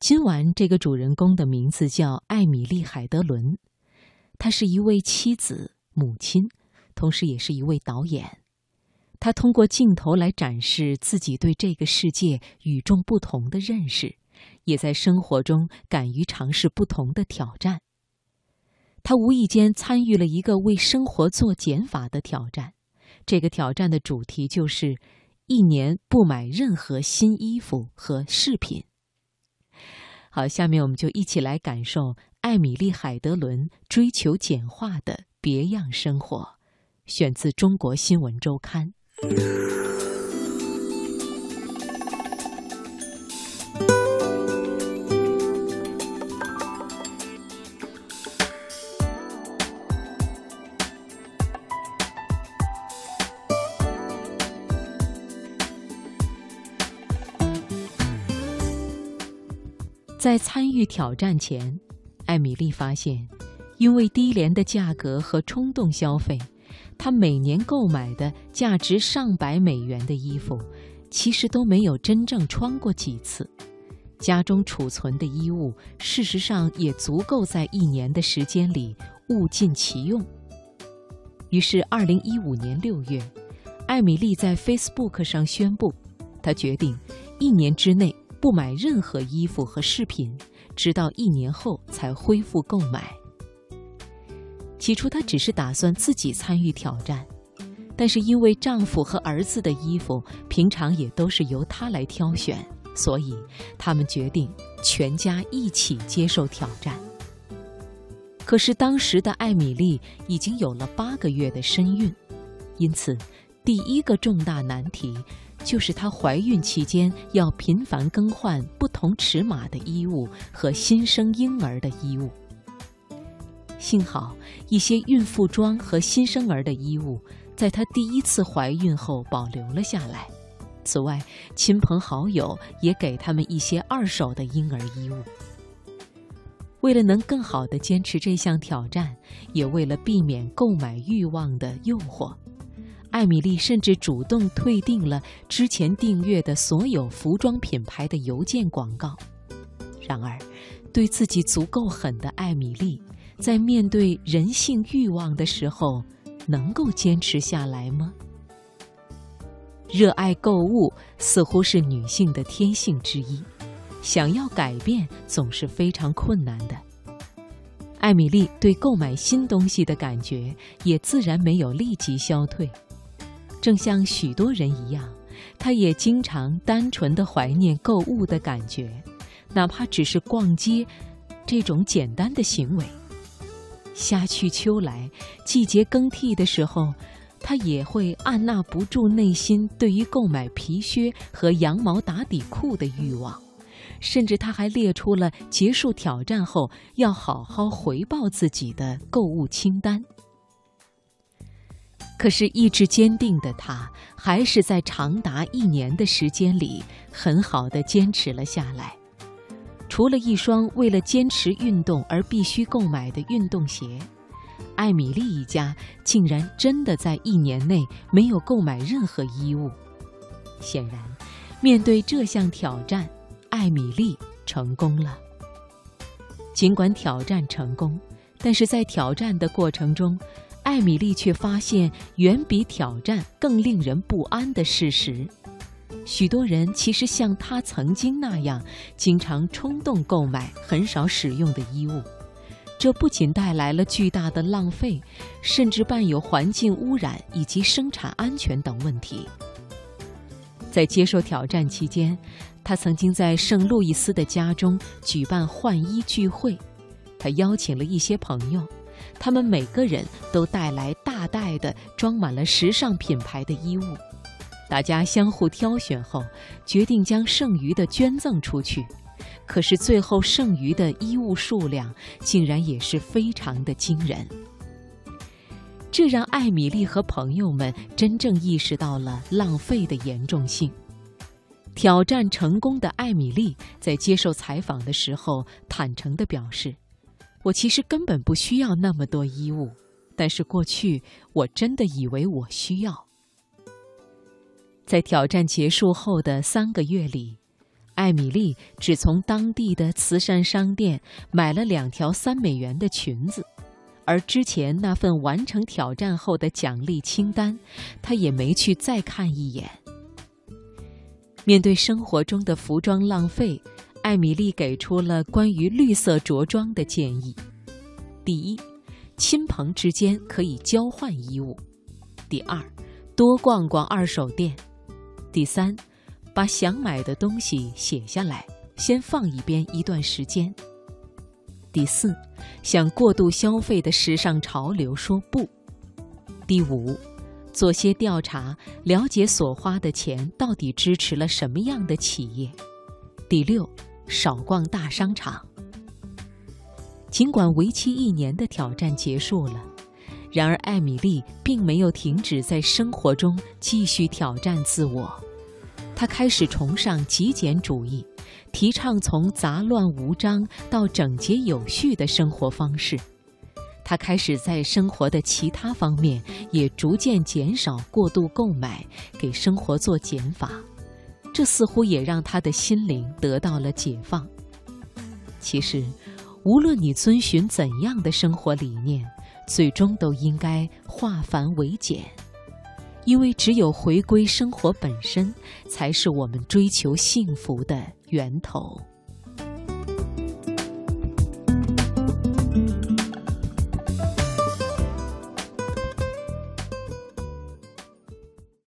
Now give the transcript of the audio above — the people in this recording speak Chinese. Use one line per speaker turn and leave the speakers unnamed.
今晚这个主人公的名字叫艾米丽·海德伦，她是一位妻子、母亲，同时也是一位导演。她通过镜头来展示自己对这个世界与众不同的认识，也在生活中敢于尝试不同的挑战。她无意间参与了一个为生活做减法的挑战，这个挑战的主题就是一年不买任何新衣服和饰品。好，下面我们就一起来感受艾米丽·海德伦追求简化的别样生活。选自《中国新闻周刊》。在参与挑战前，艾米丽发现，因为低廉的价格和冲动消费，她每年购买的价值上百美元的衣服，其实都没有真正穿过几次。家中储存的衣物，事实上也足够在一年的时间里物尽其用。于是，二零一五年六月，艾米丽在 Facebook 上宣布，她决定一年之内。不买任何衣服和饰品，直到一年后才恢复购买。起初，她只是打算自己参与挑战，但是因为丈夫和儿子的衣服平常也都是由她来挑选，所以他们决定全家一起接受挑战。可是当时的艾米丽已经有了八个月的身孕，因此第一个重大难题。就是她怀孕期间要频繁更换不同尺码的衣物和新生婴儿的衣物。幸好一些孕妇装和新生儿的衣物在她第一次怀孕后保留了下来。此外，亲朋好友也给他们一些二手的婴儿衣物。为了能更好地坚持这项挑战，也为了避免购买欲望的诱惑。艾米丽甚至主动退订了之前订阅的所有服装品牌的邮件广告。然而，对自己足够狠的艾米丽，在面对人性欲望的时候，能够坚持下来吗？热爱购物似乎是女性的天性之一，想要改变总是非常困难的。艾米丽对购买新东西的感觉也自然没有立即消退。正像许多人一样，他也经常单纯的怀念购物的感觉，哪怕只是逛街这种简单的行为。夏去秋来，季节更替的时候，他也会按捺不住内心对于购买皮靴和羊毛打底裤的欲望，甚至他还列出了结束挑战后要好好回报自己的购物清单。可是意志坚定的他，还是在长达一年的时间里，很好的坚持了下来。除了一双为了坚持运动而必须购买的运动鞋，艾米丽一家竟然真的在一年内没有购买任何衣物。显然，面对这项挑战，艾米丽成功了。尽管挑战成功，但是在挑战的过程中，艾米丽却发现远比挑战更令人不安的事实：许多人其实像她曾经那样，经常冲动购买很少使用的衣物。这不仅带来了巨大的浪费，甚至伴有环境污染以及生产安全等问题。在接受挑战期间，他曾经在圣路易斯的家中举办换衣聚会，他邀请了一些朋友。他们每个人都带来大袋的装满了时尚品牌的衣物，大家相互挑选后，决定将剩余的捐赠出去。可是最后剩余的衣物数量竟然也是非常的惊人，这让艾米丽和朋友们真正意识到了浪费的严重性。挑战成功的艾米丽在接受采访的时候坦诚地表示。我其实根本不需要那么多衣物，但是过去我真的以为我需要。在挑战结束后的三个月里，艾米丽只从当地的慈善商店买了两条三美元的裙子，而之前那份完成挑战后的奖励清单，她也没去再看一眼。面对生活中的服装浪费，艾米丽给出了关于绿色着装的建议：第一，亲朋之间可以交换衣物；第二，多逛逛二手店；第三。把想买的东西写下来，先放一边一段时间。第四，向过度消费的时尚潮流说不。第五，做些调查，了解所花的钱到底支持了什么样的企业。第六，少逛大商场。尽管为期一年的挑战结束了，然而艾米丽并没有停止在生活中继续挑战自我。她开始崇尚极简主义，提倡从杂乱无章到整洁有序的生活方式。她开始在生活的其他方面也逐渐减少过度购买，给生活做减法。这似乎也让他的心灵得到了解放。其实，无论你遵循怎样的生活理念，最终都应该化繁为简。因为只有回归生活本身，才是我们追求幸福的源头。